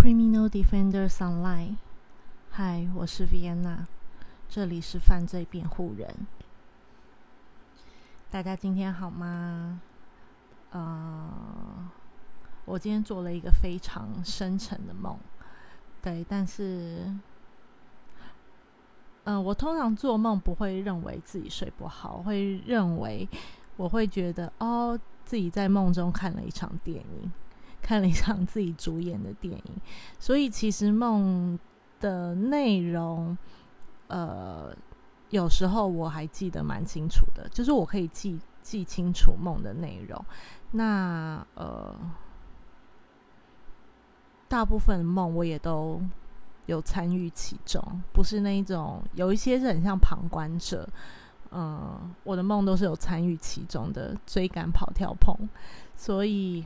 Criminal Defenders Online，嗨，我是 Vienna，这里是犯罪辩护人。大家今天好吗？呃，我今天做了一个非常深沉的梦，对，但是，嗯，我通常做梦不会认为自己睡不好，会认为我会觉得哦，自己在梦中看了一场电影。看了一场自己主演的电影，所以其实梦的内容，呃，有时候我还记得蛮清楚的，就是我可以记记清楚梦的内容。那呃，大部分梦我也都有参与其中，不是那一种，有一些是很像旁观者。嗯，我的梦都是有参与其中的，追赶、跑、跳、碰，所以。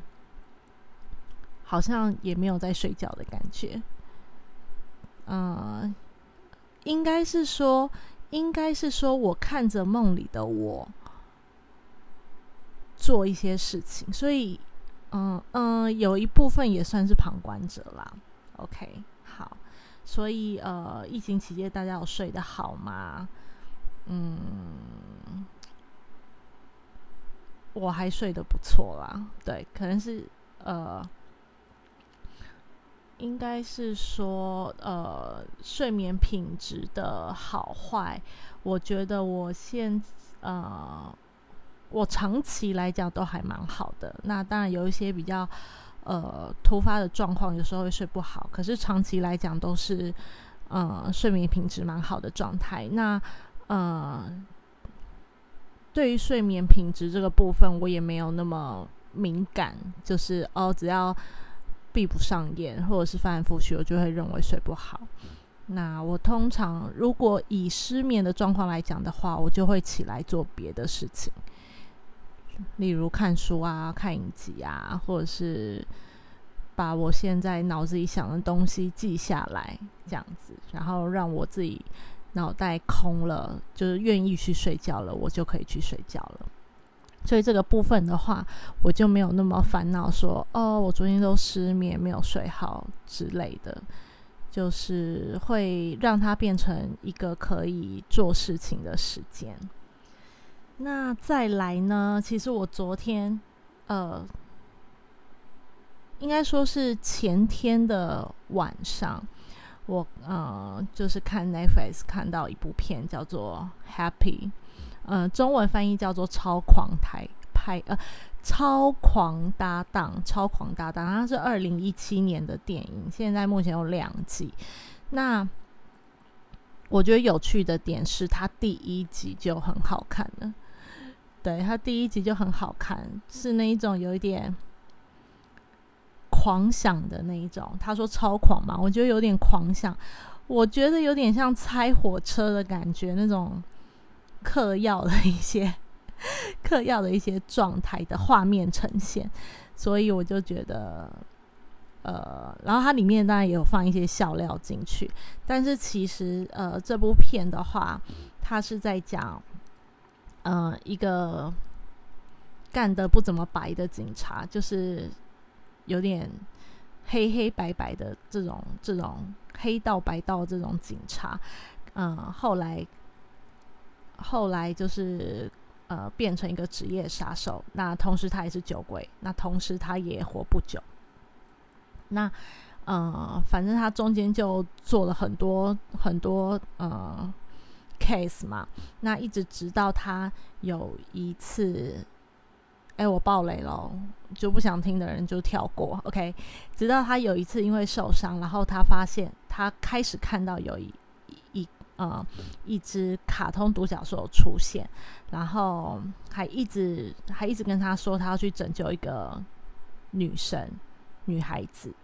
好像也没有在睡觉的感觉，嗯，应该是说，应该是说，我看着梦里的我做一些事情，所以，嗯嗯，有一部分也算是旁观者啦。OK，好，所以呃，疫情期间大家有睡得好吗？嗯，我还睡得不错啦。对，可能是呃。应该是说，呃，睡眠品质的好坏，我觉得我现呃，我长期来讲都还蛮好的。那当然有一些比较呃突发的状况，有时候会睡不好。可是长期来讲都是呃睡眠品质蛮好的状态。那呃，对于睡眠品质这个部分，我也没有那么敏感，就是哦，只要。闭不上眼，或者是翻来覆去，我就会认为睡不好。那我通常如果以失眠的状况来讲的话，我就会起来做别的事情，例如看书啊、看影集啊，或者是把我现在脑子里想的东西记下来，这样子，然后让我自己脑袋空了，就是愿意去睡觉了，我就可以去睡觉了。所以这个部分的话，我就没有那么烦恼，说哦，我昨天都失眠，没有睡好之类的，就是会让它变成一个可以做事情的时间。那再来呢？其实我昨天，呃，应该说是前天的晚上，我呃，就是看 Netflix 看到一部片，叫做《Happy》。嗯，中文翻译叫做《超狂台派》呃，《超狂搭档》《超狂搭档》，它是二零一七年的电影，现在目前有两季。那我觉得有趣的点是，它第一集就很好看了。对，它第一集就很好看，是那一种有一点狂想的那一种。他说超狂嘛，我觉得有点狂想，我觉得有点像拆火车的感觉那种。嗑药的一些 嗑药的一些状态的画面呈现，所以我就觉得，呃，然后它里面当然也有放一些笑料进去，但是其实呃，这部片的话，它是在讲，呃，一个干的不怎么白的警察，就是有点黑黑白白的这种这种黑道白道这种警察，嗯，后来。后来就是呃变成一个职业杀手，那同时他也是酒鬼，那同时他也活不久。那呃反正他中间就做了很多很多呃 case 嘛，那一直直到他有一次，哎我爆雷了，就不想听的人就跳过，OK。直到他有一次因为受伤，然后他发现他开始看到有一。呃，一只卡通独角兽出现，然后还一直还一直跟他说，他要去拯救一个女生、女孩子，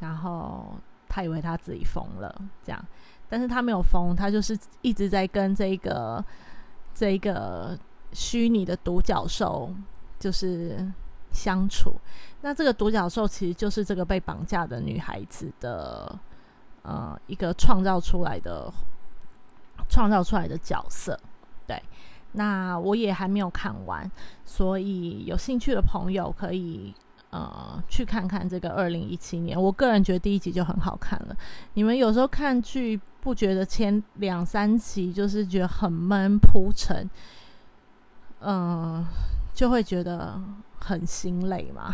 然后他以为他自己疯了，这样，但是他没有疯，他就是一直在跟这个这个虚拟的独角兽就是相处。那这个独角兽其实就是这个被绑架的女孩子的呃一个创造出来的。创造出来的角色，对，那我也还没有看完，所以有兴趣的朋友可以呃去看看这个二零一七年。我个人觉得第一集就很好看了。你们有时候看剧不觉得前两三集就是觉得很闷铺陈，嗯，就会觉得很心累嘛？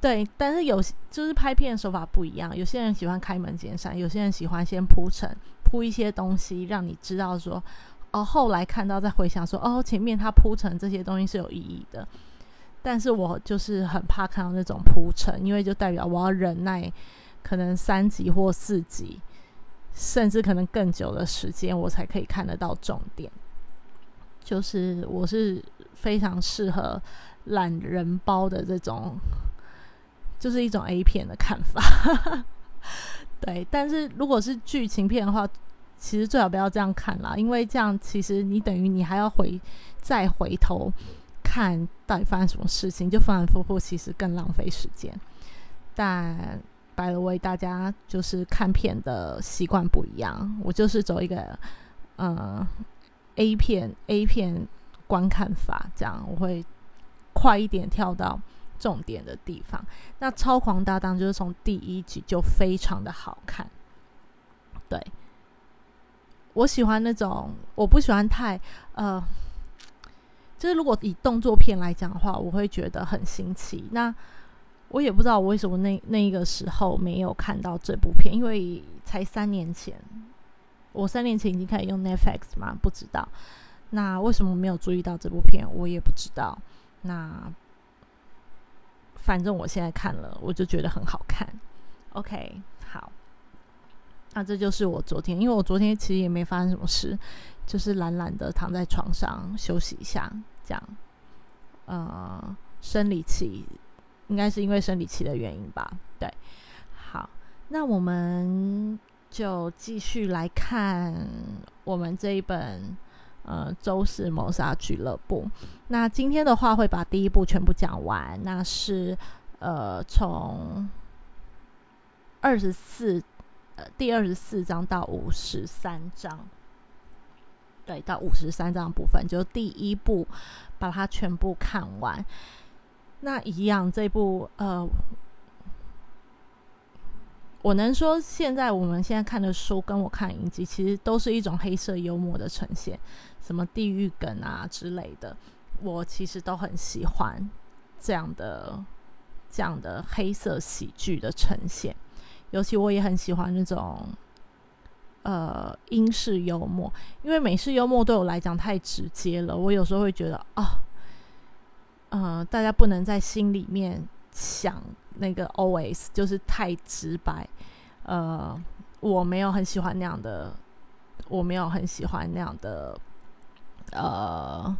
对，但是有就是拍片手法不一样，有些人喜欢开门见山，有些人喜欢先铺陈铺一些东西，让你知道说。哦，后来看到再回想说，哦，前面他铺陈这些东西是有意义的，但是我就是很怕看到那种铺陈，因为就代表我要忍耐，可能三集或四集，甚至可能更久的时间，我才可以看得到重点。就是我是非常适合懒人包的这种，就是一种 A 片的看法。对，但是如果是剧情片的话。其实最好不要这样看啦，因为这样其实你等于你还要回再回头看到底发生什么事情，就反反复复，其实更浪费时间。但白了为大家就是看片的习惯不一样，我就是走一个呃 A 片 A 片观看法，这样我会快一点跳到重点的地方。那超狂搭档就是从第一集就非常的好看，对。我喜欢那种，我不喜欢太呃，就是如果以动作片来讲的话，我会觉得很新奇。那我也不知道我为什么那那个时候没有看到这部片，因为才三年前，我三年前已经开始用 Netflix 嘛，不知道。那为什么没有注意到这部片，我也不知道。那反正我现在看了，我就觉得很好看。OK，好。那这就是我昨天，因为我昨天其实也没发生什么事，就是懒懒的躺在床上休息一下，这样。呃，生理期应该是因为生理期的原因吧？对。好，那我们就继续来看我们这一本呃《周氏谋杀俱乐部》。那今天的话会把第一部全部讲完，那是呃从二十四。第二十四章到五十三章，对，到五十三章部分，就第一部把它全部看完。那一样，这部呃，我能说，现在我们现在看的书跟我看影集，其实都是一种黑色幽默的呈现，什么地狱梗啊之类的，我其实都很喜欢这样的这样的黑色喜剧的呈现。尤其我也很喜欢那种，呃，英式幽默，因为美式幽默对我来讲太直接了。我有时候会觉得，哦，呃，大家不能在心里面想那个 always，就是太直白。呃，我没有很喜欢那样的，我没有很喜欢那样的，呃。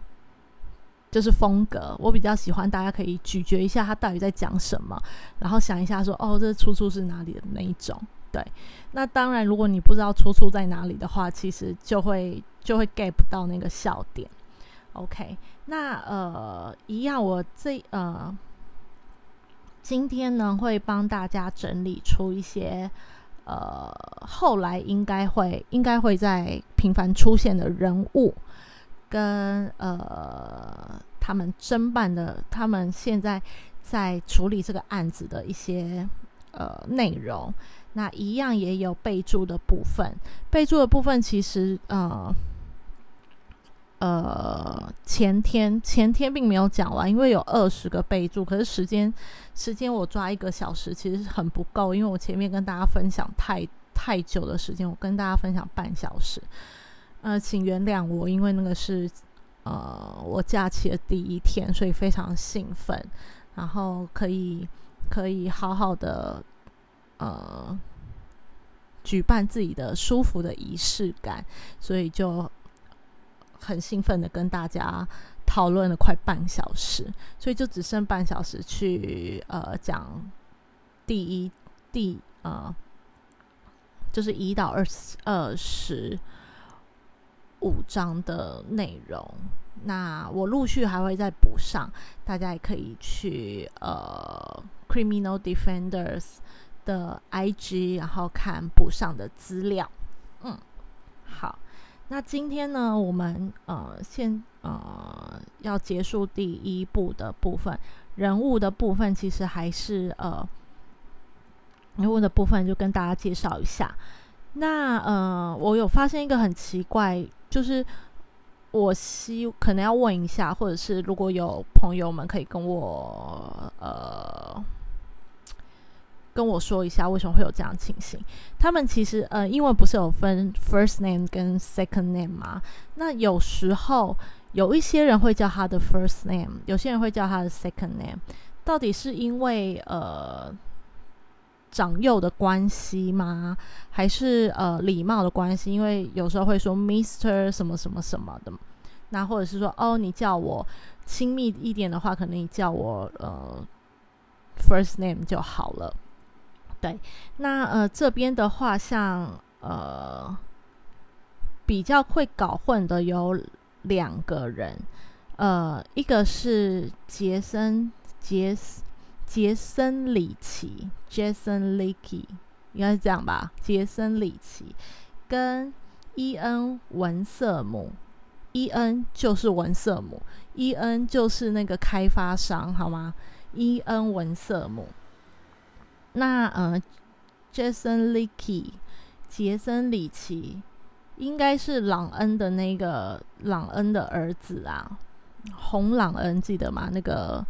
就是风格，我比较喜欢大家可以咀嚼一下他到底在讲什么，然后想一下说哦，这出处是哪里的那一种。对，那当然，如果你不知道出处在哪里的话，其实就会就会 get 不到那个笑点。OK，那呃，一样，我这呃，今天呢会帮大家整理出一些呃，后来应该会应该会在频繁出现的人物。跟呃，他们侦办的，他们现在在处理这个案子的一些呃内容，那一样也有备注的部分。备注的部分其实呃呃前天前天并没有讲完，因为有二十个备注，可是时间时间我抓一个小时其实很不够，因为我前面跟大家分享太太久的时间，我跟大家分享半小时。呃，请原谅我，因为那个是呃我假期的第一天，所以非常兴奋，然后可以可以好好的呃举办自己的舒服的仪式感，所以就很兴奋的跟大家讨论了快半小时，所以就只剩半小时去呃讲第一第呃就是一到二十二十。五章的内容，那我陆续还会再补上，大家也可以去呃 Criminal Defenders 的 IG，然后看补上的资料。嗯，好，那今天呢，我们呃先呃要结束第一部的部分，人物的部分其实还是呃，人物的部分就跟大家介绍一下。那呃，我有发现一个很奇怪，就是我希可能要问一下，或者是如果有朋友们可以跟我呃跟我说一下，为什么会有这样情形？他们其实呃，英文不是有分 first name 跟 second name 吗？那有时候有一些人会叫他的 first name，有些人会叫他的 second name，到底是因为呃？长幼的关系吗？还是呃礼貌的关系？因为有时候会说 Mister 什么什么什么的，那或者是说哦，你叫我亲密一点的话，可能你叫我呃 First name 就好了。对，那呃这边的话，像呃比较会搞混的有两个人，呃，一个是杰森杰斯。杰森·里奇 （Jason Licky） 应该是这样吧？杰森·里奇跟伊恩·文瑟姆，伊恩就是文瑟姆，伊恩就是那个开发商，好吗？伊恩·文瑟姆。那呃，Jason Licky，杰森·里奇应该是朗恩的那个朗恩的儿子啊，红朗恩记得吗？那个。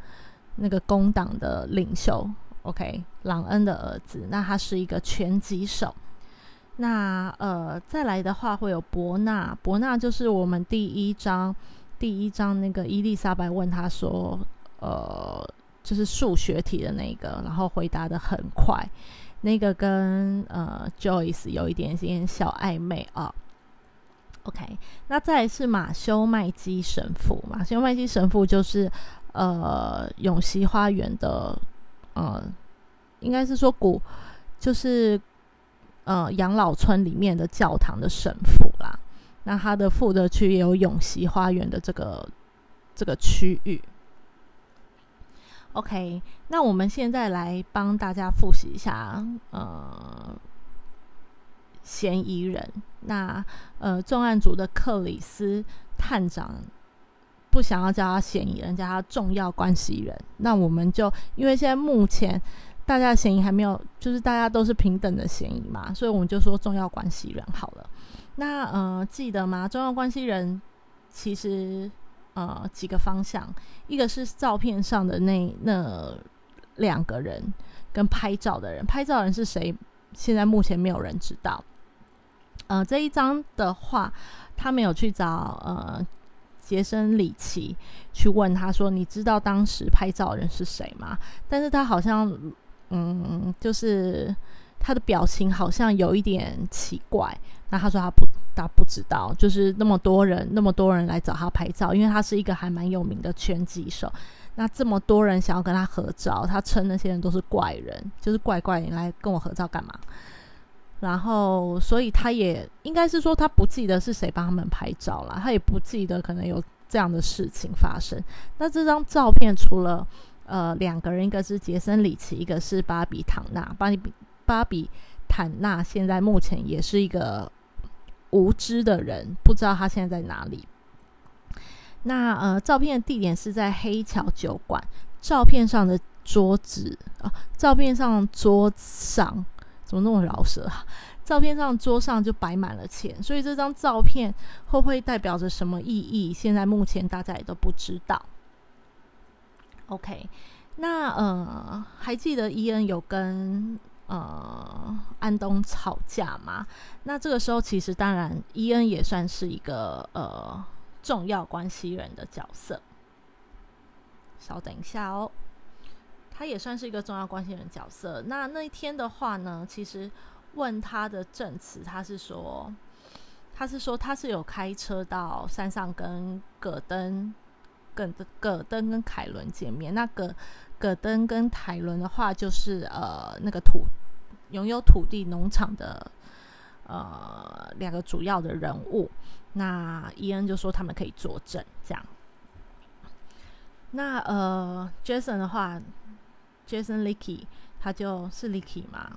那个工党的领袖，OK，朗恩的儿子，那他是一个拳击手。那呃，再来的话会有伯纳，伯纳就是我们第一章第一章那个伊丽莎白问他说，呃，就是数学题的那个，然后回答的很快，那个跟呃 Joyce 有一点点小暧昧啊。OK，那再来是马修麦基神父，马修麦基神父就是。呃，永熙花园的，呃，应该是说古，就是呃养老村里面的教堂的神父啦。那他的负责区也有永熙花园的这个这个区域。OK，那我们现在来帮大家复习一下，呃，嫌疑人。那呃，重案组的克里斯探长。不想要叫他嫌疑人，叫他重要关系人。那我们就因为现在目前大家嫌疑还没有，就是大家都是平等的嫌疑嘛，所以我们就说重要关系人好了。那呃，记得吗？重要关系人其实呃几个方向，一个是照片上的那那两个人跟拍照的人，拍照人是谁？现在目前没有人知道。呃，这一张的话，他没有去找呃。杰森·里奇去问他说：“你知道当时拍照人是谁吗？”但是他好像，嗯，就是他的表情好像有一点奇怪。那他说他不，他不知道，就是那么多人，那么多人来找他拍照，因为他是一个还蛮有名的拳击手。那这么多人想要跟他合照，他称那些人都是怪人，就是怪怪，你来跟我合照干嘛？然后，所以他也应该是说，他不记得是谁帮他们拍照了，他也不记得可能有这样的事情发生。那这张照片除了呃两个人，一个是杰森·里奇，一个是巴比·坦纳。巴比巴比坦纳现在目前也是一个无知的人，不知道他现在在哪里。那呃，照片的地点是在黑桥酒馆。照片上的桌子啊，照片上桌上。怎么那么饶舌啊？照片上桌上就摆满了钱，所以这张照片会不会代表着什么意义？现在目前大家也都不知道。OK，那呃，还记得伊恩有跟呃安东吵架吗？那这个时候其实当然伊恩也算是一个呃重要关系人的角色。稍等一下哦。他也算是一个重要关系人角色。那那一天的话呢，其实问他的证词，他是说，他是说他是有开车到山上跟葛登、跟葛登跟凯伦见面。那葛葛登跟凯伦的话，就是呃那个土拥有土地农场的呃两个主要的人物。那伊恩就说他们可以作证，这样。那呃，Jason 的话。Jason Licky，他就是 Licky 嘛？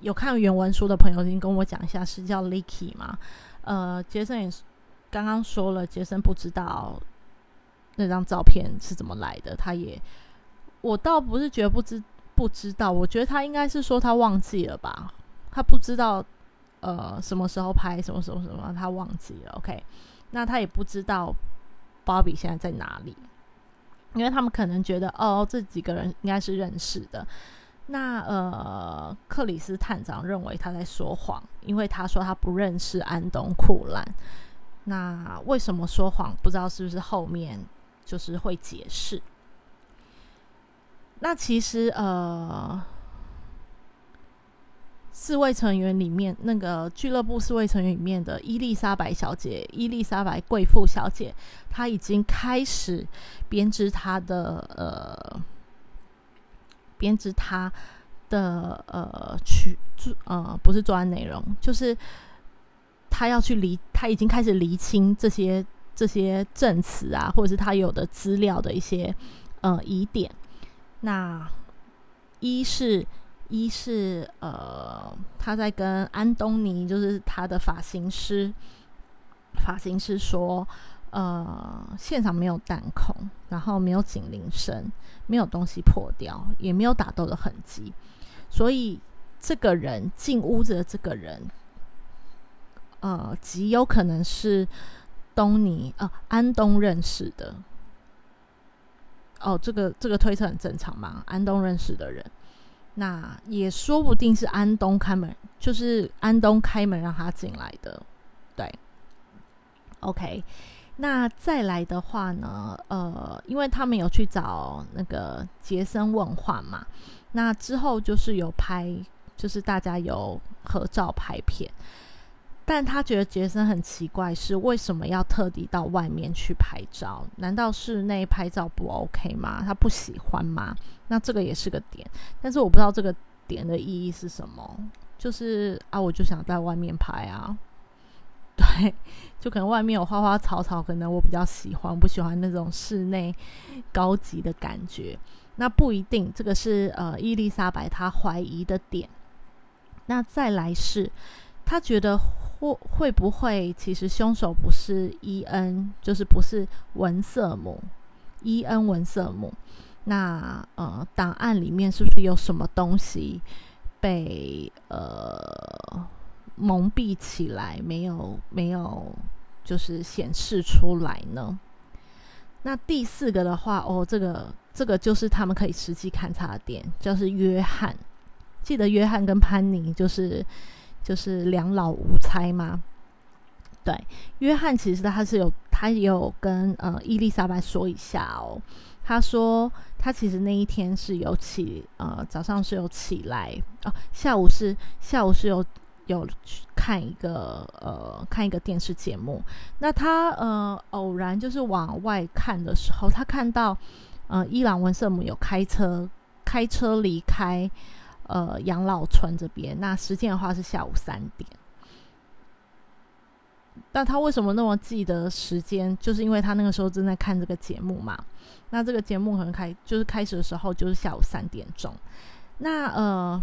有看原文书的朋友，您跟我讲一下，是叫 Licky 吗？呃，杰森也刚刚说了，杰森不知道那张照片是怎么来的，他也我倒不是觉得不知不知道，我觉得他应该是说他忘记了吧，他不知道呃什么时候拍，什么什么什么，他忘记了。OK，那他也不知道芭比现在在哪里，因为他们可能觉得哦这几个人应该是认识的。那呃，克里斯探长认为他在说谎，因为他说他不认识安东库兰。那为什么说谎？不知道是不是后面就是会解释。那其实呃，四位成员里面，那个俱乐部四位成员里面的伊丽莎白小姐，伊丽莎白贵妇小姐，她已经开始编织她的呃。编织他的呃去呃不是作案内容，就是他要去厘，他已经开始厘清这些这些证词啊，或者是他有的资料的一些呃疑点。那一是一是呃他在跟安东尼，就是他的发型师，发型师说。呃，现场没有弹孔，然后没有警铃声，没有东西破掉，也没有打斗的痕迹，所以这个人进屋子的这个人，呃，极有可能是东尼呃安东认识的。哦，这个这个推测很正常嘛？安东认识的人，那也说不定是安东开门，就是安东开门让他进来的。对，OK。那再来的话呢？呃，因为他们有去找那个杰森问话嘛，那之后就是有拍，就是大家有合照拍片，但他觉得杰森很奇怪，是为什么要特地到外面去拍照？难道室内拍照不 OK 吗？他不喜欢吗？那这个也是个点，但是我不知道这个点的意义是什么。就是啊，我就想在外面拍啊。对，就可能外面有花花草草，可能我比较喜欢，不喜欢那种室内高级的感觉。那不一定，这个是呃伊丽莎白她怀疑的点。那再来是，她觉得会会不会其实凶手不是伊恩，就是不是文瑟姆，伊恩文瑟姆。那呃档案里面是不是有什么东西被呃？蒙蔽起来，没有没有，就是显示出来呢。那第四个的话，哦，这个这个就是他们可以实际勘察的点，就是约翰。记得约翰跟潘妮就是就是两老无猜吗？对，约翰其实他是有他也有跟呃伊丽莎白说一下哦。他说他其实那一天是有起呃早上是有起来哦，下午是下午是有。有去看一个呃看一个电视节目，那他呃偶然就是往外看的时候，他看到呃伊朗文瑟姆有开车开车离开呃养老村这边，那时间的话是下午三点。那他为什么那么记得时间？就是因为他那个时候正在看这个节目嘛。那这个节目可能开就是开始的时候就是下午三点钟。那呃。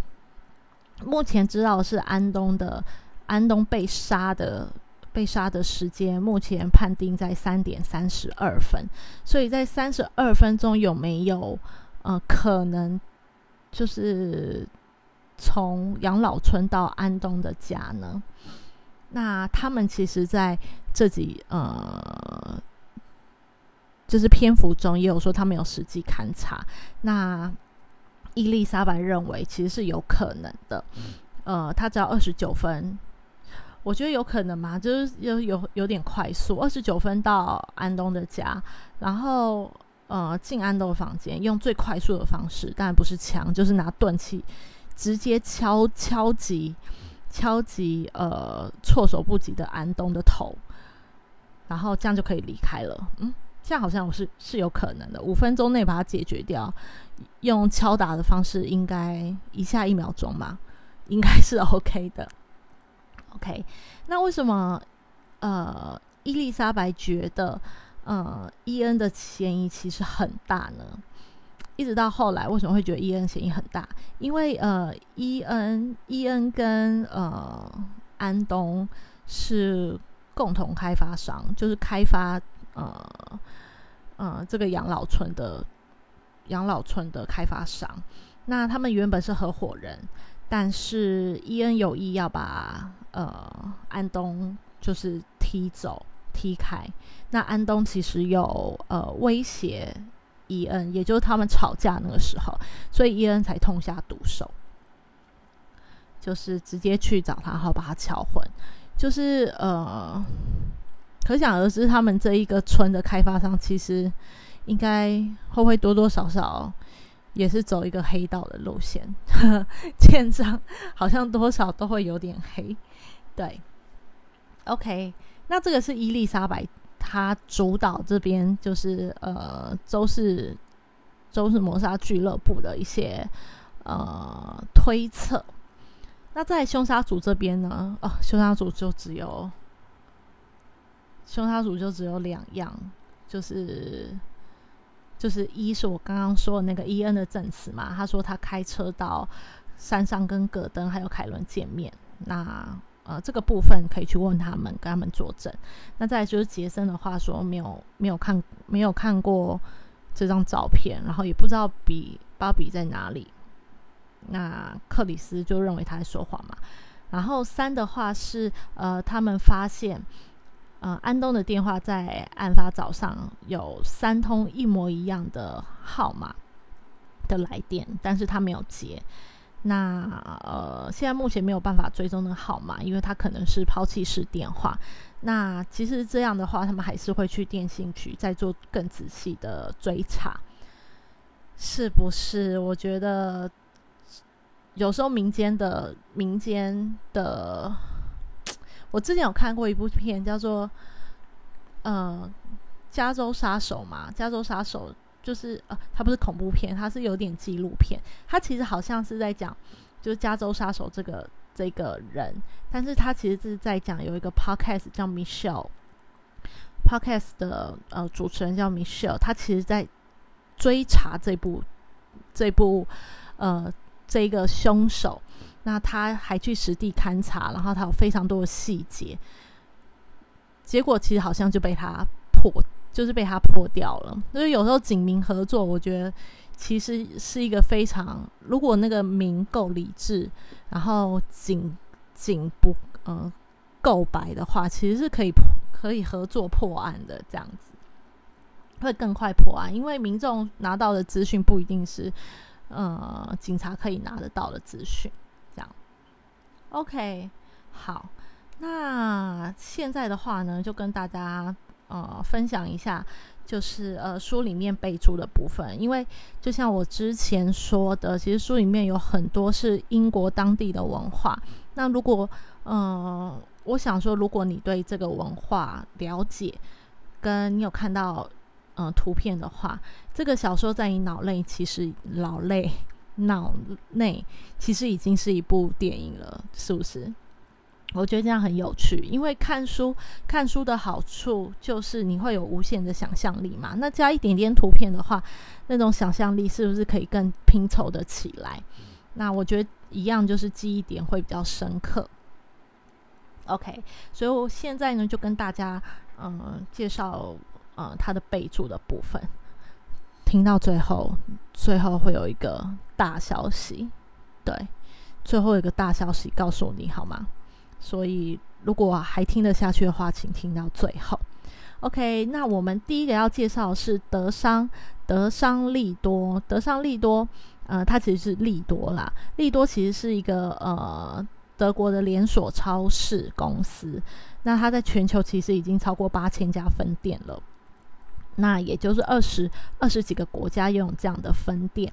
目前知道是安东的安东被杀的被杀的时间，目前判定在三点三十二分。所以在三十二分钟有没有呃可能就是从养老村到安东的家呢？那他们其实在这几呃就是篇幅中也有说他们有实际勘察。那伊丽莎白认为其实是有可能的，呃，他只要二十九分，我觉得有可能嘛，就是有有有点快速，二十九分到安东的家，然后呃进安东房间，用最快速的方式，当然不是枪，就是拿钝器直接敲敲击敲击呃措手不及的安东的头，然后这样就可以离开了，嗯。这样好像我是是有可能的，五分钟内把它解决掉，用敲打的方式，应该一下一秒钟吧，应该是 OK 的。OK，那为什么呃伊丽莎白觉得呃伊恩的嫌疑其实很大呢？一直到后来为什么会觉得伊恩嫌疑很大？因为呃伊恩伊恩跟呃安东是共同开发商，就是开发。呃，呃，这个养老村的养老村的开发商。那他们原本是合伙人，但是伊恩有意要把呃安东就是踢走、踢开。那安东其实有呃威胁伊恩，也就是他们吵架那个时候，所以伊恩才痛下毒手，就是直接去找他，然后把他敲昏。就是呃，可想而知，他们这一个村的开发商其实应该会不会多多少少。也是走一个黑道的路线，建章好像多少都会有点黑，对。OK，那这个是伊丽莎白她主导这边就是呃周氏周氏谋杀俱乐部的一些呃推测。那在凶杀组这边呢？哦，凶杀组就只有凶杀组就只有两样，就是。就是一是我刚刚说的那个伊恩的证词嘛，他说他开车到山上跟葛登还有凯伦见面，那呃这个部分可以去问他们，跟他们作证。那再就是杰森的话说没有没有看没有看过这张照片，然后也不知道比芭比在哪里。那克里斯就认为他在说谎嘛。然后三的话是呃他们发现。呃，安东的电话在案发早上有三通一模一样的号码的来电，但是他没有接。那呃，现在目前没有办法追踪那个号码，因为他可能是抛弃式电话。那其实这样的话，他们还是会去电信局再做更仔细的追查，是不是？我觉得有时候民间的民间的。我之前有看过一部片，叫做《呃加州杀手》嘛，《加州杀手》就是呃，它不是恐怖片，它是有点纪录片。它其实好像是在讲，就是加州杀手这个这个人，但是他其实是在讲有一个 podcast 叫 Michelle，podcast 的呃主持人叫 Michelle，他其实在追查这部这部呃这个凶手。那他还去实地勘察，然后他有非常多的细节，结果其实好像就被他破，就是被他破掉了。所以有时候警民合作，我觉得其实是一个非常，如果那个民够理智，然后警警不呃够白的话，其实是可以可以合作破案的，这样子会更快破案，因为民众拿到的资讯不一定是呃警察可以拿得到的资讯。这样 OK，好，那现在的话呢，就跟大家呃分享一下，就是呃书里面备注的部分，因为就像我之前说的，其实书里面有很多是英国当地的文化。那如果嗯，我想说，如果你对这个文化了解，跟你有看到嗯图片的话，这个小说在你脑内其实脑内。脑内其实已经是一部电影了，是不是？我觉得这样很有趣，因为看书看书的好处就是你会有无限的想象力嘛。那加一点点图片的话，那种想象力是不是可以更拼凑的起来？那我觉得一样，就是记忆点会比较深刻。OK，所以我现在呢就跟大家嗯介绍嗯它的备注的部分。听到最后，最后会有一个大消息，对，最后一个大消息告诉你好吗？所以如果还听得下去的话，请听到最后。OK，那我们第一个要介绍是德商，德商利多，德商利多，呃，它其实是利多啦，利多其实是一个呃德国的连锁超市公司，那它在全球其实已经超过八千家分店了。那也就是二十二十几个国家拥有这样的分店。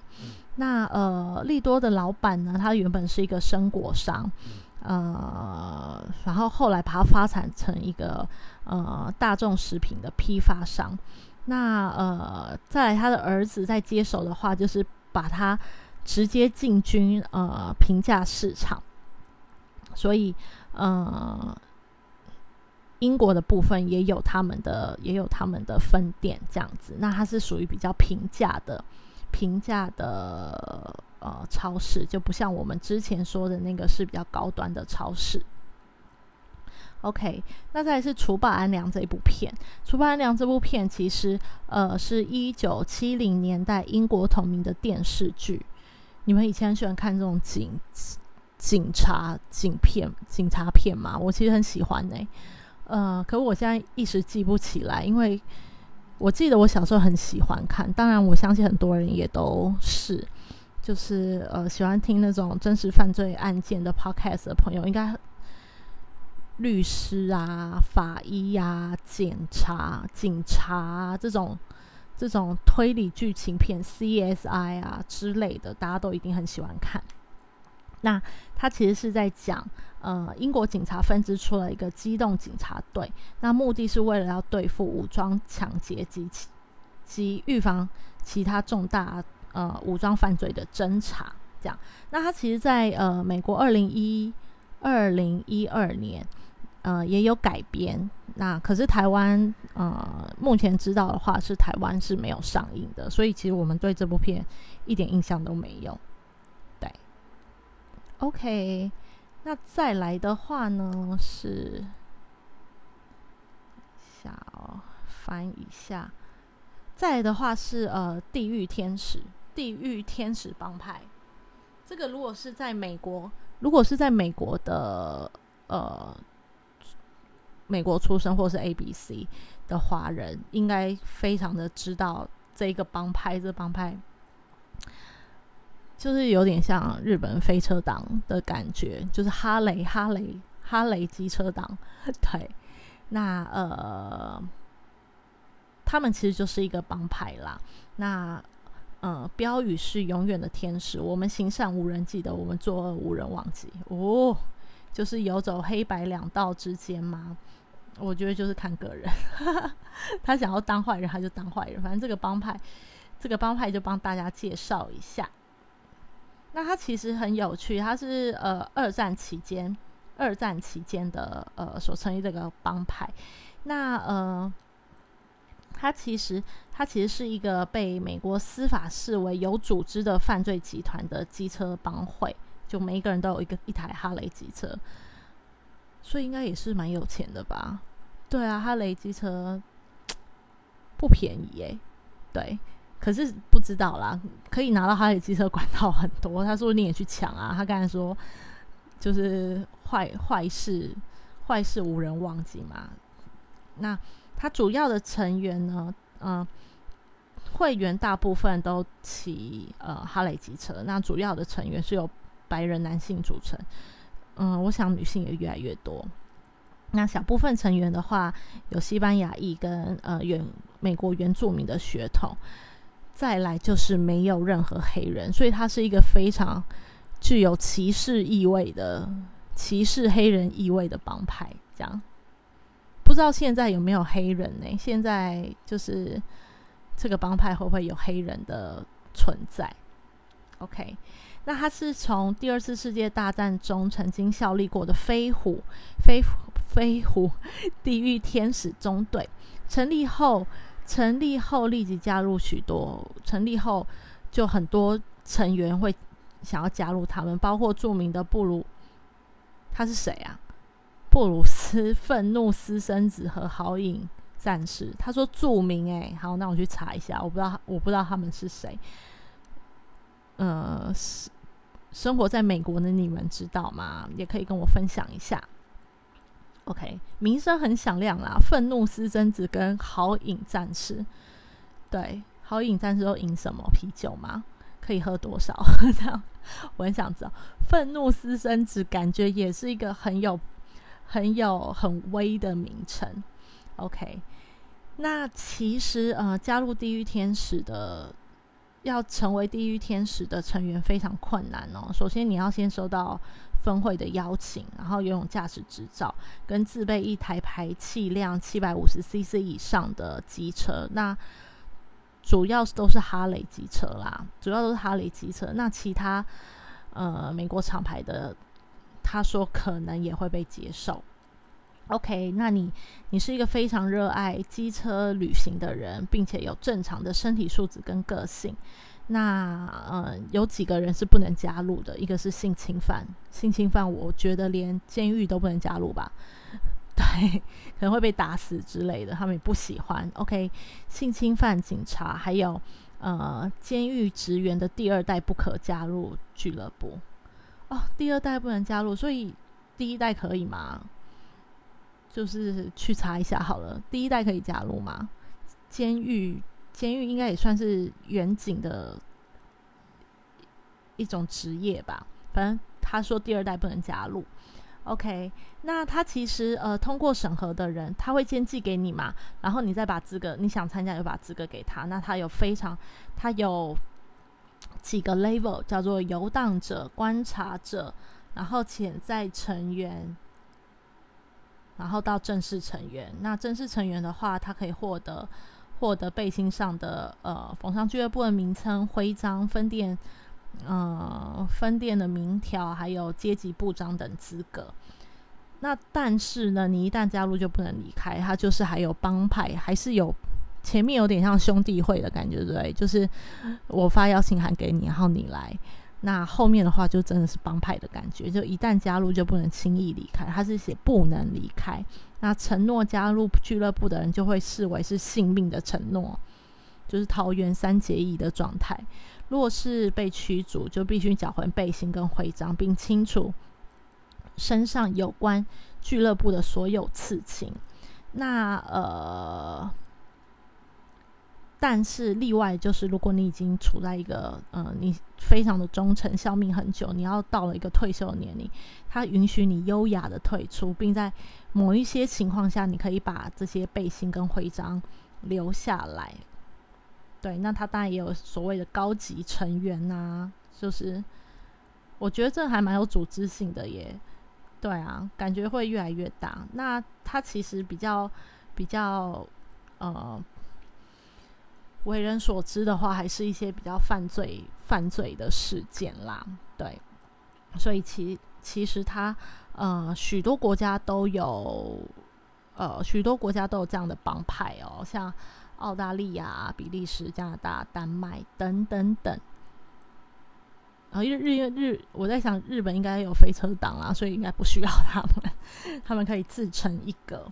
那呃，利多的老板呢，他原本是一个生果商，呃，然后后来把它发展成一个呃大众食品的批发商。那呃，在他的儿子在接手的话，就是把它直接进军呃平价市场。所以呃。英国的部分也有他们的，也有他们的分店这样子。那它是属于比较平价的、平价的呃超市，就不像我们之前说的那个是比较高端的超市。OK，那再来是《除暴安良》这一部片，《除暴安良》这部片其实呃是一九七零年代英国同名的电视剧。你们以前很喜欢看这种警警察警片、警察片吗？我其实很喜欢呢。呃，可我现在一时记不起来，因为我记得我小时候很喜欢看。当然，我相信很多人也都是，就是呃喜欢听那种真实犯罪案件的 Podcast 的朋友，应该。律师啊，法医呀，检察、警察这种这种推理剧情片，CSI 啊之类的，大家都一定很喜欢看。那他其实是在讲，呃，英国警察分支出了一个机动警察队，那目的是为了要对付武装抢劫及其及预防其他重大呃武装犯罪的侦查。这样，那他其实，在呃美国二零一二零一二年。呃，也有改编，那可是台湾呃，目前知道的话是台湾是没有上映的，所以其实我们对这部片一点印象都没有。对，OK，那再来的话呢是，下哦，翻一下，再来的话是呃，地狱天使，地狱天使帮派，这个如果是在美国，如果是在美国的呃。美国出生或是 A B C 的华人，应该非常的知道这个帮派。这帮派就是有点像日本飞车党的感觉，就是哈雷、哈雷、哈雷机车党。对，那呃，他们其实就是一个帮派啦。那呃，标语是永远的天使，我们行善无人记得，我们作恶无人忘记。哦。就是游走黑白两道之间吗？我觉得就是看个人，他想要当坏人他就当坏人，反正这个帮派，这个帮派就帮大家介绍一下。那他其实很有趣，他是呃二战期间，二战期间的呃所成立这个帮派。那呃，他其实他其实是一个被美国司法视为有组织的犯罪集团的机车帮会。就每一个人都有一个一台哈雷机车，所以应该也是蛮有钱的吧？对啊，哈雷机车不便宜耶。对，可是不知道啦，可以拿到哈雷机车管道很多。他说你也去抢啊？他刚才说就是坏坏事，坏事无人忘记嘛。那他主要的成员呢？嗯，会员大部分都骑呃哈雷机车。那主要的成员是有。白人男性组成，嗯，我想女性也越来越多。那小部分成员的话，有西班牙裔跟呃原美国原住民的血统，再来就是没有任何黑人，所以它是一个非常具有歧视意味的歧视黑人意味的帮派。这样，不知道现在有没有黑人呢？现在就是这个帮派会不会有黑人的存在？OK。那他是从第二次世界大战中曾经效力过的飞虎飞飞虎地狱天使中队成立后，成立后立即加入许多，成立后就很多成员会想要加入他们，包括著名的布鲁，他是谁啊？布鲁斯愤怒私生子和好影战士。他说著名哎，好，那我去查一下，我不知道我不知道他们是谁。呃，是生活在美国的你们知道吗？也可以跟我分享一下。OK，名声很响亮啦，愤怒私生子跟好饮战士。对，好饮战士都饮什么啤酒吗？可以喝多少？这样我很想知道。愤怒私生子感觉也是一个很有、很有、很威的名称。OK，那其实呃，加入地狱天使的。要成为地狱天使的成员非常困难哦。首先，你要先收到分会的邀请，然后拥有驾驶执照，跟自备一台排气量七百五十 CC 以上的机车。那主要都是哈雷机车啦，主要都是哈雷机车。那其他呃美国厂牌的，他说可能也会被接受。OK，那你你是一个非常热爱机车旅行的人，并且有正常的身体素质跟个性。那呃，有几个人是不能加入的，一个是性侵犯，性侵犯我觉得连监狱都不能加入吧。对，可能会被打死之类的，他们也不喜欢。OK，性侵犯警察还有呃监狱职员的第二代不可加入俱乐部哦，第二代不能加入，所以第一代可以吗？就是去查一下好了，第一代可以加入吗？监狱监狱应该也算是远景的一种职业吧，反正他说第二代不能加入。OK，那他其实呃通过审核的人，他会先寄给你嘛，然后你再把资格，你想参加就把资格给他。那他有非常，他有几个 level，叫做游荡者、观察者，然后潜在成员，然后到正式成员。那正式成员的话，他可以获得获得背心上的呃逢商俱乐部的名称、徽章、分店。呃，分店的名条，还有阶级部长等资格。那但是呢，你一旦加入就不能离开，它就是还有帮派，还是有前面有点像兄弟会的感觉，对？就是我发邀请函给你，然后你来。那后面的话就真的是帮派的感觉，就一旦加入就不能轻易离开，他是写不能离开。那承诺加入俱乐部的人就会视为是性命的承诺，就是桃园三结义的状态。若是被驱逐，就必须缴还背心跟徽章，并清除身上有关俱乐部的所有刺青。那呃，但是例外就是，如果你已经处在一个呃，你非常的忠诚、效命很久，你要到了一个退休的年龄，他允许你优雅的退出，并在某一些情况下，你可以把这些背心跟徽章留下来。对，那他当然也有所谓的高级成员呐，就是我觉得这还蛮有组织性的耶。对啊，感觉会越来越大。那他其实比较比较呃，为人所知的话，还是一些比较犯罪犯罪的事件啦。对，所以其其实他呃，许多国家都有呃，许多国家都有这样的帮派哦，像。澳大利亚、比利时、加拿大、丹麦等等等，然后日日日，我在想日本应该有飞车党啦，所以应该不需要他们，他们可以自成一格。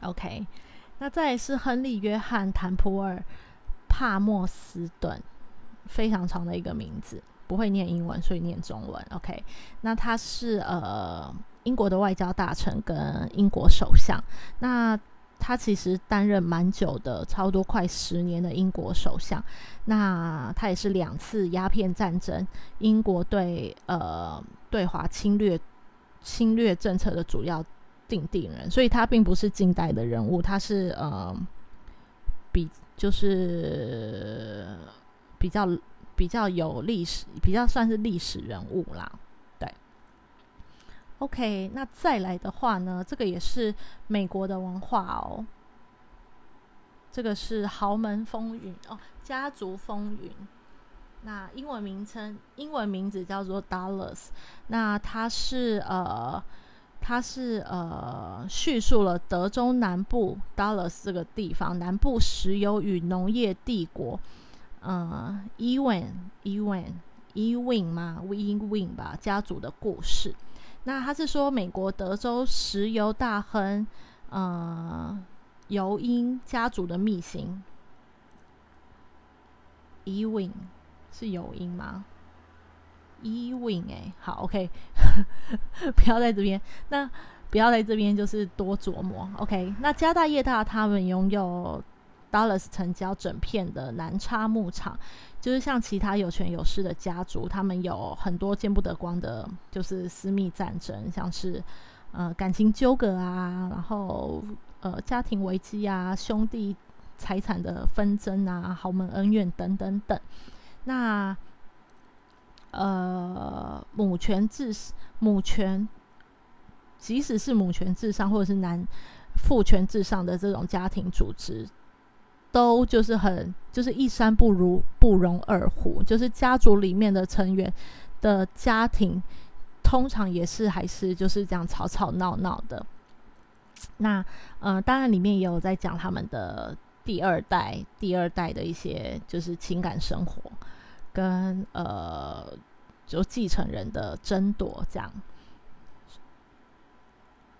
OK，那再是亨利·约翰·坦普尔·帕莫斯顿，非常长的一个名字，不会念英文，所以念中文。OK，那他是呃英国的外交大臣跟英国首相，那。他其实担任蛮久的，差不多快十年的英国首相。那他也是两次鸦片战争英国对呃对华侵略侵略政策的主要定定人，所以他并不是近代的人物，他是呃比就是比较比较有历史，比较算是历史人物啦。对 OK，那再来的话呢？这个也是美国的文化哦。这个是豪门风云哦，家族风云。那英文名称，英文名字叫做 Dallas。那它是呃，它是呃，叙述了德州南部 Dallas 这个地方南部石油与农业帝国，呃，Ewan，Ewan，Ewan 吗？Ewan 吧，家族的故事。那他是说，美国德州石油大亨，呃，尤因家族的秘辛。Ewing 是尤因吗？Ewing 哎，好，OK，不要在这边，那不要在这边，就是多琢磨。OK，那家大业大，他们拥有。Dallas 成交整片的南叉牧场，就是像其他有权有势的家族，他们有很多见不得光的，就是私密战争，像是呃感情纠葛啊，然后呃家庭危机啊，兄弟财产的纷争啊，豪门恩怨等等等。那呃母权至母权，即使是母权至上或者是男父权至上的这种家庭组织。都就是很就是一山不如不容二虎，就是家族里面的成员的家庭，通常也是还是就是这样吵吵闹闹的。那呃，当然里面也有在讲他们的第二代、第二代的一些就是情感生活，跟呃就继承人的争夺这样。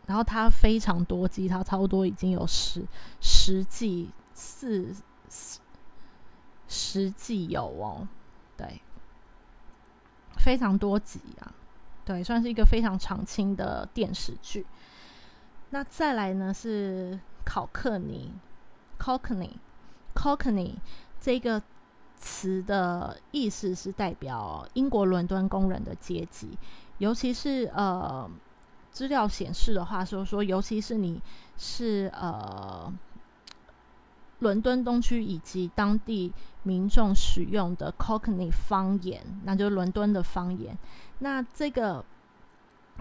然后它非常多季，它差不多已经有十十季四十季有哦，对，非常多集啊，对，算是一个非常长青的电视剧。那再来呢是考克尼，Cockney，Cockney 这个词的意思是代表英国伦敦工人的阶级，尤其是呃，资料显示的话说说，尤其是你是呃，伦敦东区以及当地民众使用的 Cockney 方言，那就是伦敦的方言，那这个。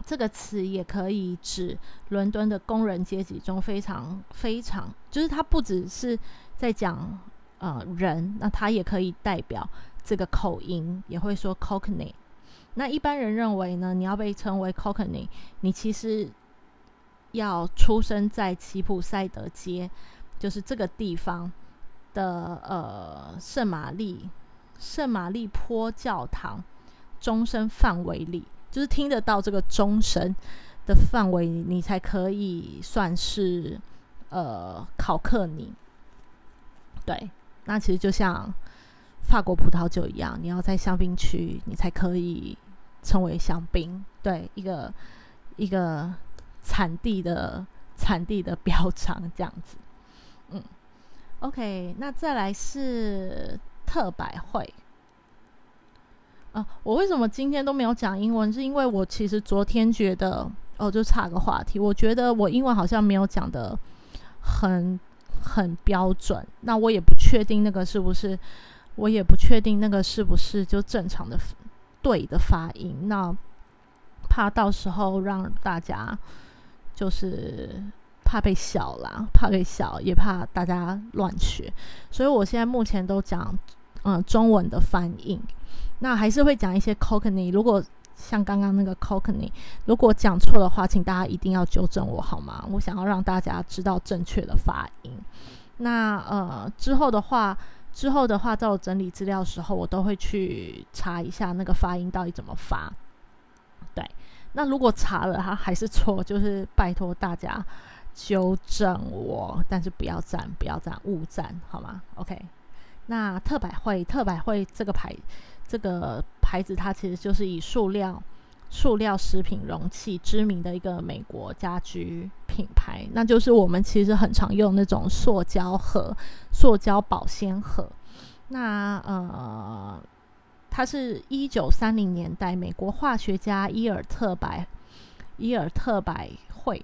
这个词也可以指伦敦的工人阶级中非常非常，就是它不只是在讲呃人，那他也可以代表这个口音，也会说 Cockney。那一般人认为呢，你要被称为 Cockney，你其实要出生在吉普赛德街，就是这个地方的呃圣玛丽圣玛丽坡教堂终身范围里。就是听得到这个钟声的范围，你才可以算是呃考克尼。对，那其实就像法国葡萄酒一样，你要在香槟区，你才可以称为香槟。对，一个一个产地的产地的标 章这样子。嗯，OK，那再来是特百惠。啊，我为什么今天都没有讲英文？是因为我其实昨天觉得，哦，就差个话题。我觉得我英文好像没有讲的很很标准。那我也不确定那个是不是，我也不确定那个是不是就正常的对的发音。那怕到时候让大家就是怕被笑啦，怕被笑，也怕大家乱学。所以我现在目前都讲嗯中文的翻译。那还是会讲一些 Cockney，如果像刚刚那个 Cockney，如果讲错的话，请大家一定要纠正我好吗？我想要让大家知道正确的发音。那呃之后的话，之后的话，在我整理资料的时候，我都会去查一下那个发音到底怎么发。对，那如果查了它还是错，就是拜托大家纠正我，但是不要赞，不要赞，误赞好吗？OK。那特百惠，特百惠这个牌。这个牌子它其实就是以塑料、塑料食品容器知名的一个美国家居品牌，那就是我们其实很常用那种塑胶盒、塑胶保鲜盒。那呃，它是一九三零年代美国化学家伊尔特白伊尔特白会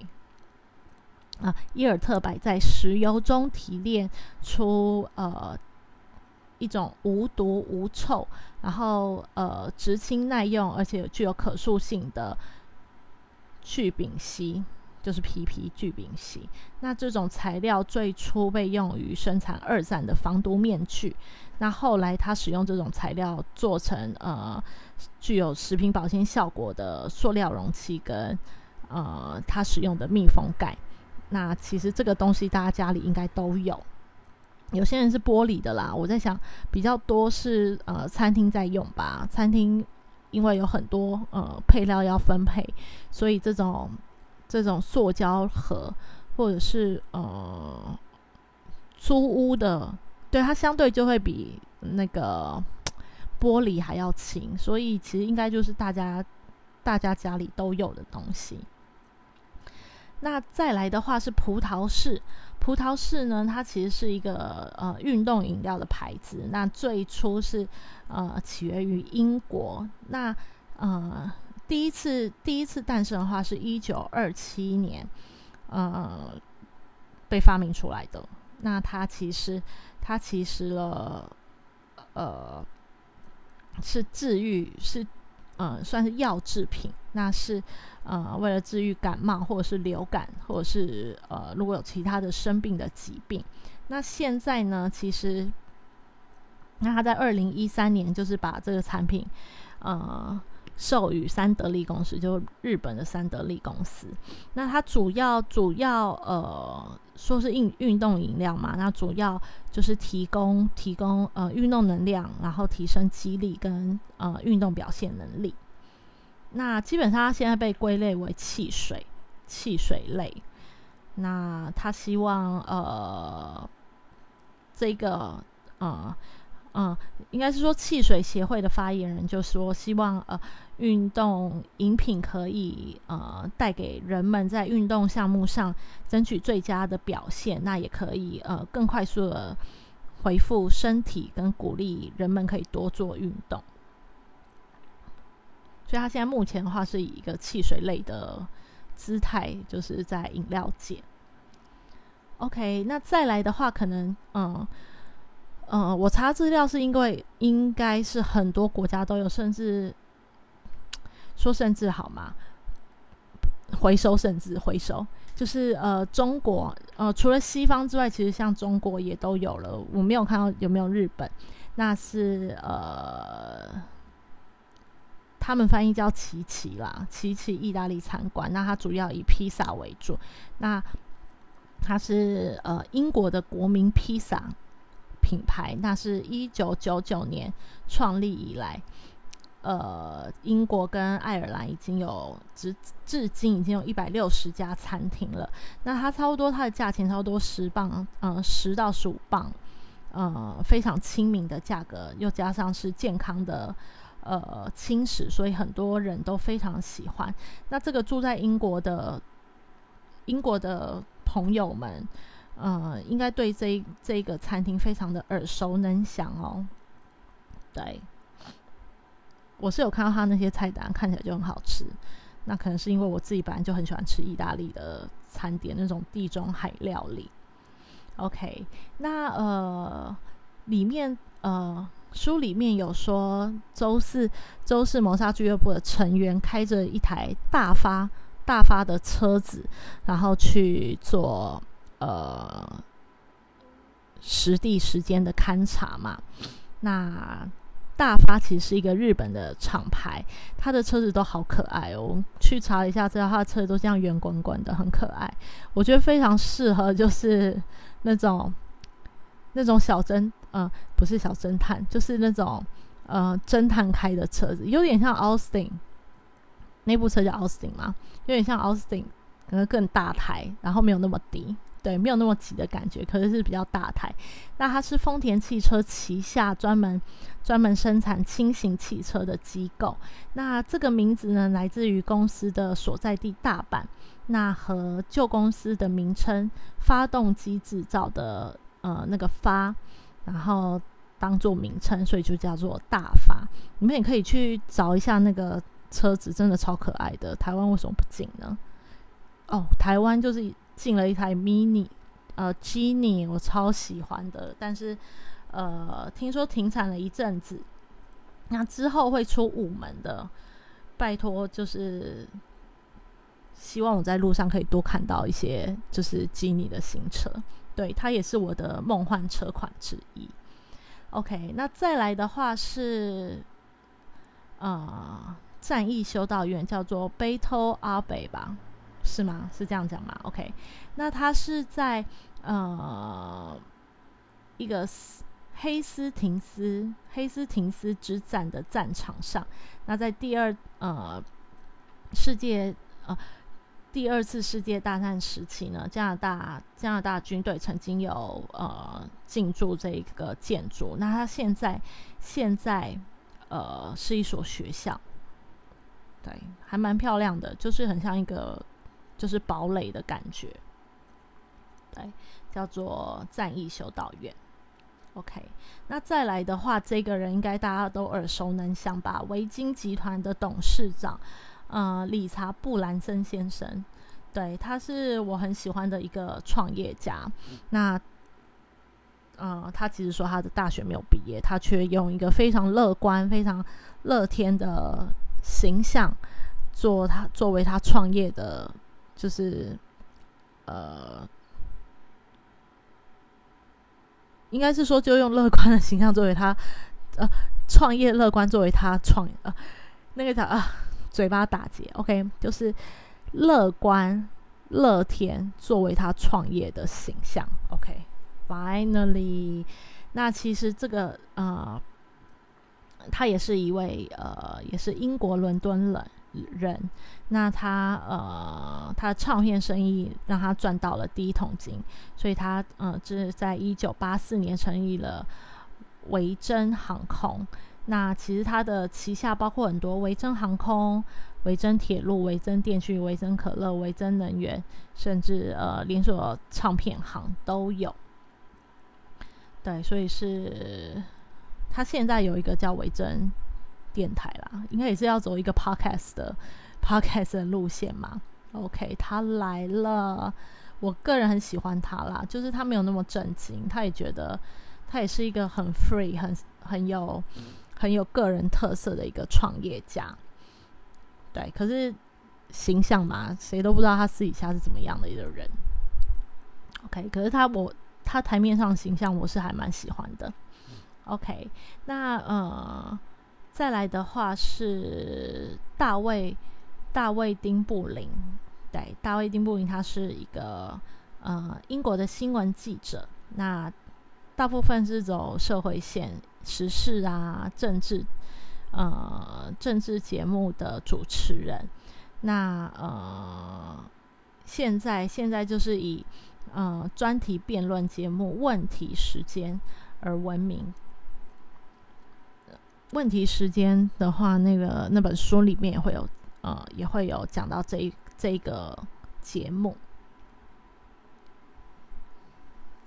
啊，伊尔特白在石油中提炼出呃。一种无毒无臭，然后呃，直清耐用，而且具有可塑性的聚丙烯，就是 PP 聚丙烯。那这种材料最初被用于生产二战的防毒面具。那后来他使用这种材料做成呃具有食品保鲜效果的塑料容器，跟呃他使用的密封盖。那其实这个东西大家家里应该都有。有些人是玻璃的啦，我在想比较多是呃餐厅在用吧。餐厅因为有很多呃配料要分配，所以这种这种塑胶盒或者是呃租屋的，对它相对就会比那个玻璃还要轻，所以其实应该就是大家大家家里都有的东西。那再来的话是葡萄式，葡萄式呢，它其实是一个呃运动饮料的牌子。那最初是呃起源于英国。那呃第一次第一次诞生的话是一九二七年，呃被发明出来的。那它其实它其实了呃是治愈是。嗯，算是药制品，那是呃为了治愈感冒或者是流感，或者是呃如果有其他的生病的疾病。那现在呢，其实那他在二零一三年就是把这个产品呃授予三得利公司，就日本的三得利公司。那它主要主要呃说是运运动饮料嘛，那主要就是提供提供呃运动能量，然后提升肌力跟呃运动表现能力。那基本上它现在被归类为汽水，汽水类。那他希望呃，这个呃嗯，应该是说汽水协会的发言人就说，希望呃运动饮品可以呃带给人们在运动项目上争取最佳的表现，那也可以呃更快速的恢复身体，跟鼓励人们可以多做运动。所以，他现在目前的话是以一个汽水类的姿态，就是在饮料界。OK，那再来的话，可能嗯。嗯，我查资料是因为应该是很多国家都有，甚至说甚至好吗？回收甚至回收，就是呃，中国呃，除了西方之外，其实像中国也都有了。我没有看到有没有日本，那是呃，他们翻译叫奇奇啦，奇奇意大利餐馆。那它主要以披萨为主，那它是呃英国的国民披萨。品牌那是一九九九年创立以来，呃，英国跟爱尔兰已经有至至今已经有一百六十家餐厅了。那它差不多它的价钱差不多十磅，嗯，十到十五磅，呃，非常亲民的价格，又加上是健康的呃轻食，所以很多人都非常喜欢。那这个住在英国的英国的朋友们。呃，应该对这这个餐厅非常的耳熟能详哦。对，我是有看到他那些菜单，看起来就很好吃。那可能是因为我自己本来就很喜欢吃意大利的餐点，那种地中海料理。OK，那呃，里面呃书里面有说，周四周四谋杀俱乐部的成员开着一台大发大发的车子，然后去做。呃，实地时间的勘察嘛，那大发其实是一个日本的厂牌，他的车子都好可爱哦。去查了一下，知道他的车子都这样圆滚滚的，很可爱。我觉得非常适合，就是那种那种小侦，呃，不是小侦探，就是那种呃侦探开的车子，有点像 Austin 那部车叫 Austin 吗？有点像 Austin，可能更大台，然后没有那么低。对，没有那么挤的感觉，可是是比较大台。那它是丰田汽车旗下专门专门生产轻型汽车的机构。那这个名字呢，来自于公司的所在地大阪。那和旧公司的名称发动机制造的呃那个发，然后当做名称，所以就叫做大发。你们也可以去找一下那个车子，真的超可爱的。台湾为什么不进呢？哦，台湾就是。进了一台 mini，呃 g 我超喜欢的，但是，呃，听说停产了一阵子，那之后会出五门的，拜托，就是希望我在路上可以多看到一些，就是 Gini 的新车，对，它也是我的梦幻车款之一。OK，那再来的话是，呃，战役修道院叫做 bato 阿北吧。是吗？是这样讲吗？OK，那他是在呃一个黑斯廷斯黑斯廷斯之战的战场上。那在第二呃世界呃第二次世界大战时期呢，加拿大加拿大军队曾经有呃进驻这个建筑。那它现在现在呃是一所学校，对，还蛮漂亮的，就是很像一个。就是堡垒的感觉，对，叫做战役修道院。OK，那再来的话，这个人应该大家都耳熟能详吧？维京集团的董事长，呃，理查布兰森先生，对，他是我很喜欢的一个创业家。那，呃，他其实说他的大学没有毕业，他却用一个非常乐观、非常乐天的形象，做他作为他创业的。就是，呃，应该是说，就用乐观的形象作为他，呃，创业乐观作为他创，呃，那个叫啊，嘴巴打结，OK，就是乐观乐天作为他创业的形象，OK，Finally，那其实这个呃，他也是一位呃，也是英国伦敦人。人。那他呃，他的唱片生意让他赚到了第一桶金，所以他呃，就是在一九八四年成立了维珍航空。那其实它的旗下包括很多维珍航空、维珍铁路、维珍电讯、维珍可乐、维珍能源，甚至呃连锁唱片行都有。对，所以是他现在有一个叫维珍电台啦，应该也是要走一个 podcast 的 podcast 的路线嘛。OK，他来了，我个人很喜欢他啦，就是他没有那么正经，他也觉得他也是一个很 free、很很有。很有个人特色的一个创业家，对，可是形象嘛，谁都不知道他私底下是怎么样的一个人。OK，可是他我他台面上形象我是还蛮喜欢的。OK，那呃，再来的话是大卫大卫丁布林，对，大卫丁布林他是一个呃英国的新闻记者，那大部分是走社会线。时事啊，政治，呃，政治节目的主持人，那呃，现在现在就是以呃专题辩论节目《问题时间》而闻名。问题时间的话，那个那本书里面也会有，呃，也会有讲到这这个节目。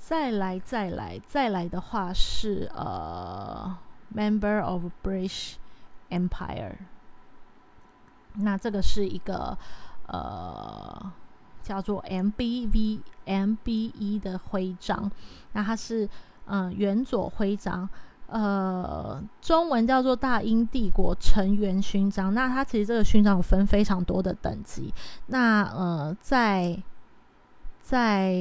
再来，再来，再来的话是呃，Member of British Empire。那这个是一个呃叫做 MBV MBE 的徽章。那它是嗯元佐徽章，呃，中文叫做大英帝国成员勋章。那它其实这个勋章有分非常多的等级。那呃在在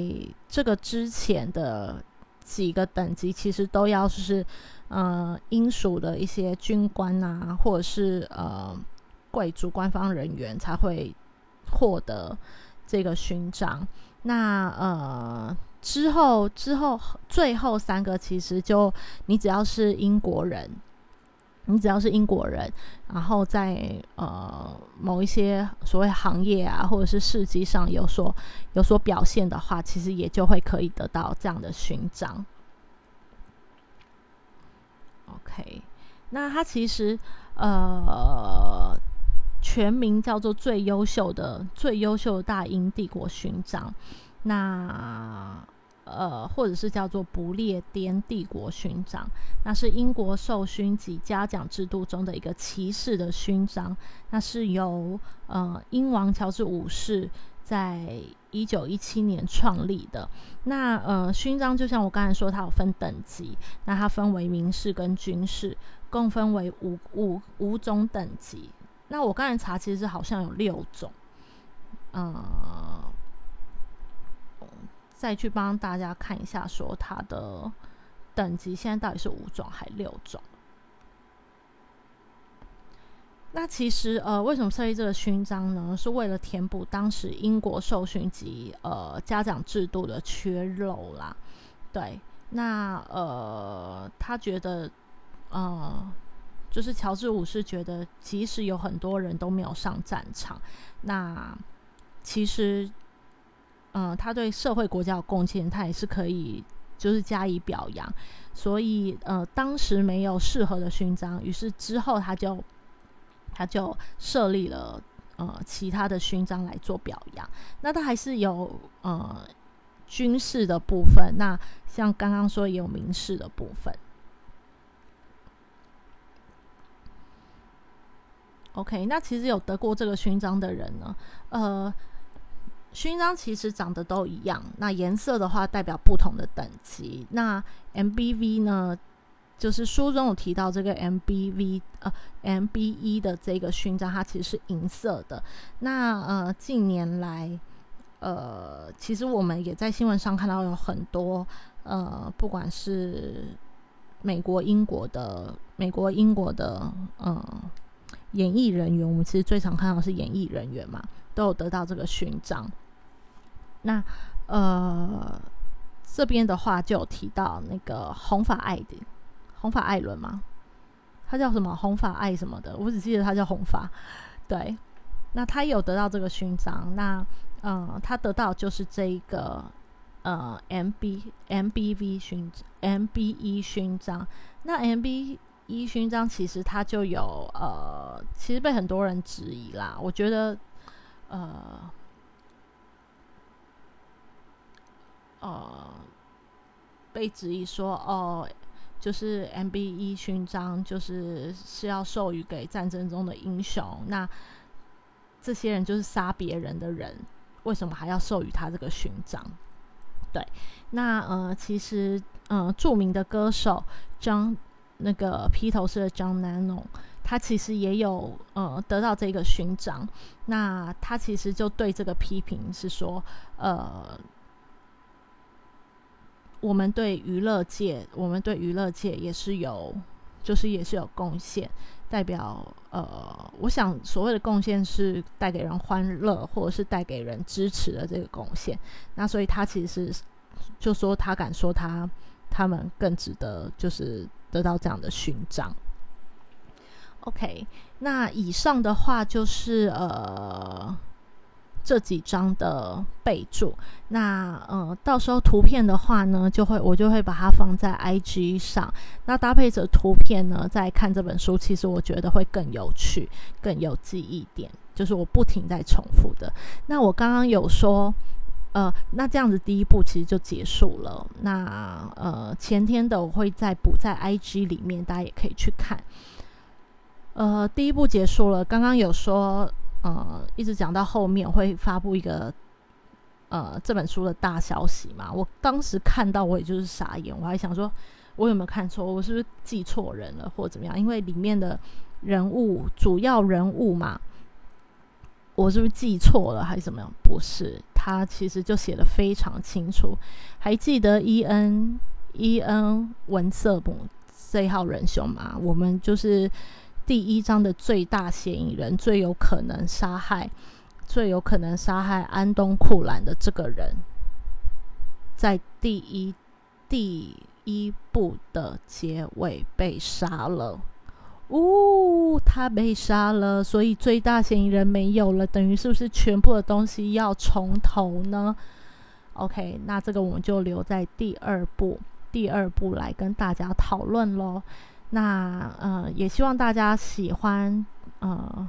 这个之前的几个等级，其实都要是呃英属的一些军官啊，或者是呃贵族官方人员才会获得这个勋章。那呃之后之后最后三个，其实就你只要是英国人。你只要是英国人，然后在呃某一些所谓行业啊，或者是事迹上有所有所表现的话，其实也就会可以得到这样的勋章。OK，那它其实呃全名叫做最优秀的最优秀的大英帝国勋章。那呃，或者是叫做不列颠帝国勋章，那是英国授勋及嘉奖制度中的一个骑士的勋章。那是由呃英王乔治五世在一九一七年创立的。那呃勋章就像我刚才说，它有分等级，那它分为民事跟军事，共分为五五五种等级。那我刚才查，其实好像有六种，嗯。再去帮大家看一下，说它的等级现在到底是五种还六种？那其实呃，为什么设立这个勋章呢？是为了填补当时英国受勋及呃嘉奖制度的缺漏啦。对，那呃，他觉得呃，就是乔治五世觉得，即使有很多人都没有上战场，那其实。嗯，他对社会国家有贡献，他也是可以就是加以表扬。所以呃，当时没有适合的勋章，于是之后他就他就设立了呃其他的勋章来做表扬。那他还是有呃军事的部分，那像刚刚说也有民事的部分。OK，那其实有得过这个勋章的人呢，呃。勋章其实长得都一样，那颜色的话代表不同的等级。那 MBV 呢，就是书中有提到这个 MBV 呃 MBE 的这个勋章，它其实是银色的。那呃近年来，呃其实我们也在新闻上看到有很多呃不管是美国、英国的美国、英国的嗯演艺人员，我们其实最常看到是演艺人员嘛，都有得到这个勋章。那呃，这边的话就有提到那个红发艾的红发艾伦吗，他叫什么红发艾什么的，我只记得他叫红发。对，那他有得到这个勋章，那嗯，他得到就是这一个呃 M B M B V 勋 M B E 勋章。那 M B E 勋章其实它就有呃，其实被很多人质疑啦。我觉得呃呃被质疑说哦。就是 M B E 勋章，就是是要授予给战争中的英雄。那这些人就是杀别人的人，为什么还要授予他这个勋章？对，那呃，其实呃，著名的歌手张那个披头士的张南农，他其实也有呃得到这个勋章。那他其实就对这个批评是说，呃。我们对娱乐界，我们对娱乐界也是有，就是也是有贡献。代表呃，我想所谓的贡献是带给人欢乐，或者是带给人支持的这个贡献。那所以他其实就说他敢说他他们更值得，就是得到这样的勋章。OK，那以上的话就是呃。这几张的备注，那呃，到时候图片的话呢，就会我就会把它放在 IG 上。那搭配着图片呢，再看这本书，其实我觉得会更有趣、更有记忆点。就是我不停在重复的。那我刚刚有说，呃，那这样子第一步其实就结束了。那呃，前天的我会再补在 IG 里面，大家也可以去看。呃，第一步结束了。刚刚有说。呃，一直讲到后面会发布一个呃这本书的大消息嘛？我当时看到我也就是傻眼，我还想说，我有没有看错？我是不是记错人了，或者怎么样？因为里面的人物主要人物嘛，我是不是记错了还是怎么样？不是，他其实就写的非常清楚。还记得伊恩伊恩文瑟姆这一号人兄吗？我们就是。第一章的最大嫌疑人，最有可能杀害、最有可能杀害安东库兰的这个人，在第一第一部的结尾被杀了。呜，他被杀了，所以最大嫌疑人没有了，等于是不是全部的东西要从头呢？OK，那这个我们就留在第二部，第二部来跟大家讨论喽。那呃，也希望大家喜欢呃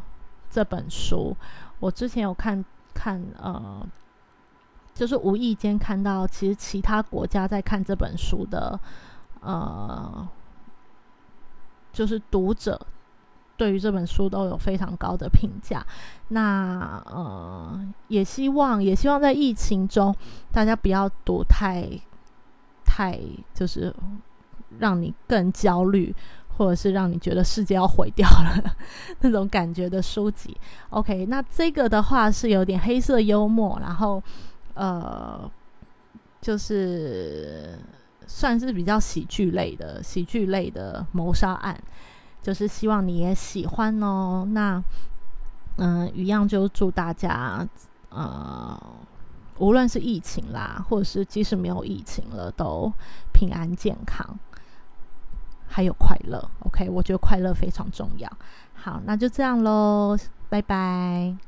这本书。我之前有看看呃，就是无意间看到，其实其他国家在看这本书的呃，就是读者对于这本书都有非常高的评价。那呃，也希望也希望在疫情中，大家不要读太太就是。让你更焦虑，或者是让你觉得世界要毁掉了 那种感觉的书籍。OK，那这个的话是有点黑色幽默，然后呃，就是算是比较喜剧类的喜剧类的谋杀案，就是希望你也喜欢哦。那嗯，一样就祝大家呃，无论是疫情啦，或者是即使没有疫情了，都平安健康。还有快乐，OK，我觉得快乐非常重要。好，那就这样喽，拜拜。